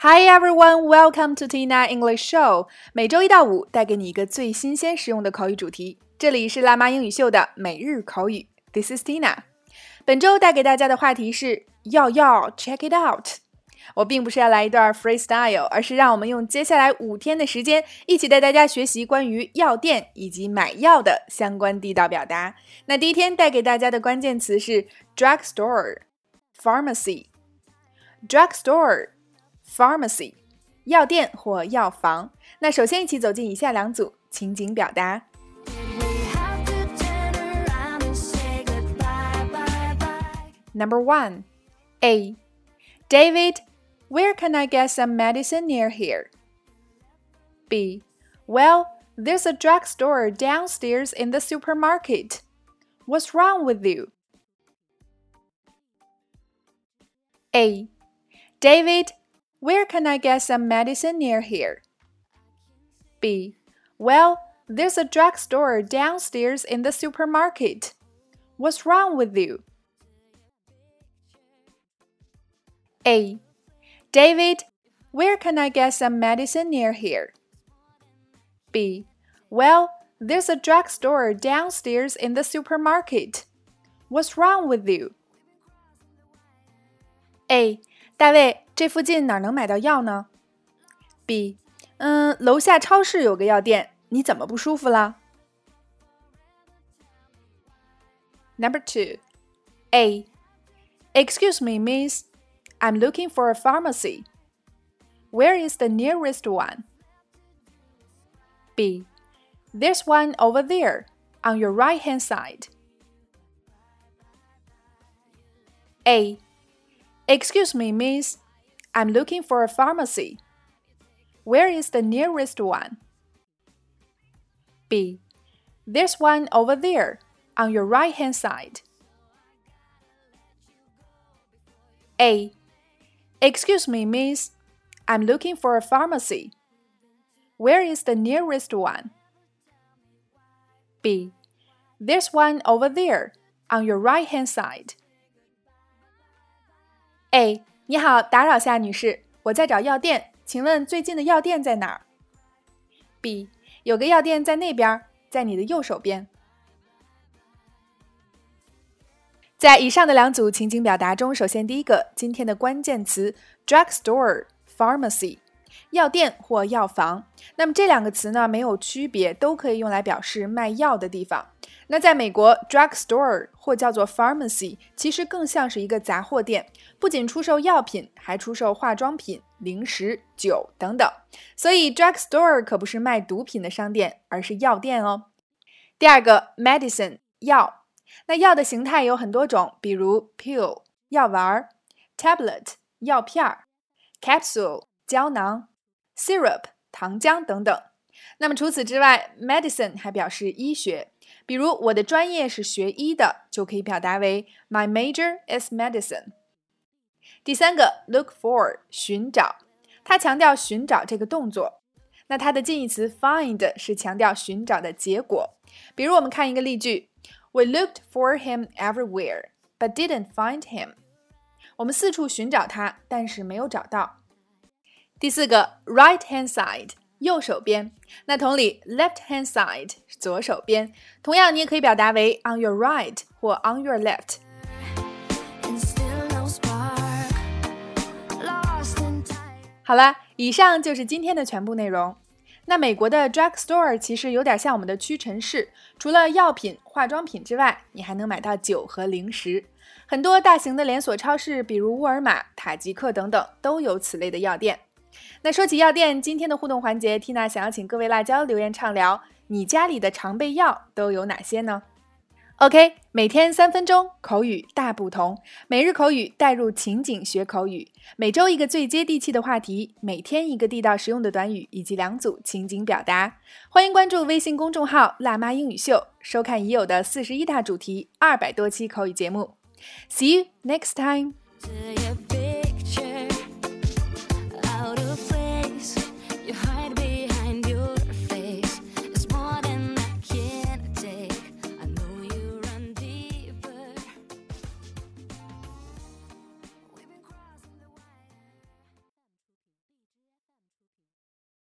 Hi everyone, welcome to Tina English Show。每周一到五带给你一个最新鲜实用的口语主题。这里是辣妈英语秀的每日口语。This is Tina。本周带给大家的话题是要要 check it out。我并不是要来一段 freestyle，而是让我们用接下来五天的时间，一起带大家学习关于药店以及买药的相关地道表达。那第一天带给大家的关键词是 drugstore、pharmacy、drugstore。Pharmacy，药店或药房。那首先一起走进以下两组情景表达。 We have to turn around and say goodbye, bye, bye. Number one, A. David, where can I get some medicine near here? B. Well, there's a drugstore downstairs in the supermarket. What's wrong with you? A. David, where can I get some medicine near here? B. Well, there's a drugstore downstairs in the supermarket. What's wrong with you? A. David, where can I get some medicine near here? B. Well, there's a drugstore downstairs in the supermarket. What's wrong with you? A. 大卫，这附近哪儿能买到药呢？B. 嗯，楼下超市有个药店，你怎么不舒服啦？Number two. A. Excuse me, miss. I'm looking for a pharmacy. Where is the nearest one? B. There's one over there, on your right hand side. A. Excuse me, miss. I'm looking for a pharmacy. Where is the nearest one? B. There's one over there, on your right hand side. A. Excuse me, miss. I'm looking for a pharmacy. Where is the nearest one? B. There's one over there, on your right hand side. A. 你好，打扰下，女士，我在找药店，请问最近的药店在哪儿？B. 有个药店在那边，在你的右手边。在以上的两组情景表达中，首先第一个，今天的关键词 drugstore、pharmacy，药店或药房。那么这两个词呢没有区别，都可以用来表示卖药的地方。那在美国，drugstore 或叫做 pharmacy，其实更像是一个杂货店，不仅出售药品，还出售化妆品、零食、酒等等。所以 drugstore 可不是卖毒品的商店，而是药店哦。第二个，medicine 药。那药的形态有很多种，比如 pill 药丸儿，tablet 药片儿，capsule 胶囊，syrup 糖浆等等。那么除此之外，medicine 还表示医学，比如我的专业是学医的，就可以表达为 My major is medicine。第三个，look for 寻找，它强调寻找这个动作。那它的近义词 find 是强调寻找的结果。比如我们看一个例句。We looked for him everywhere, but didn't find him. 我们四处寻找他，但是没有找到。第四个，right hand side，右手边。那同理，left hand side 是左手边。同样，你也可以表达为 on your right 或 on your left。好了，以上就是今天的全部内容。那美国的 drugstore 其实有点像我们的屈臣氏，除了药品、化妆品之外，你还能买到酒和零食。很多大型的连锁超市，比如沃尔玛、塔吉克等等，都有此类的药店。那说起药店，今天的互动环节，Tina 想要请各位辣椒留言畅聊，你家里的常备药都有哪些呢？OK，每天三分钟，口语大不同。每日口语带入情景学口语，每周一个最接地气的话题，每天一个地道实用的短语以及两组情景表达。欢迎关注微信公众号“辣妈英语秀”，收看已有的四十一大主题、二百多期口语节目。See you next time.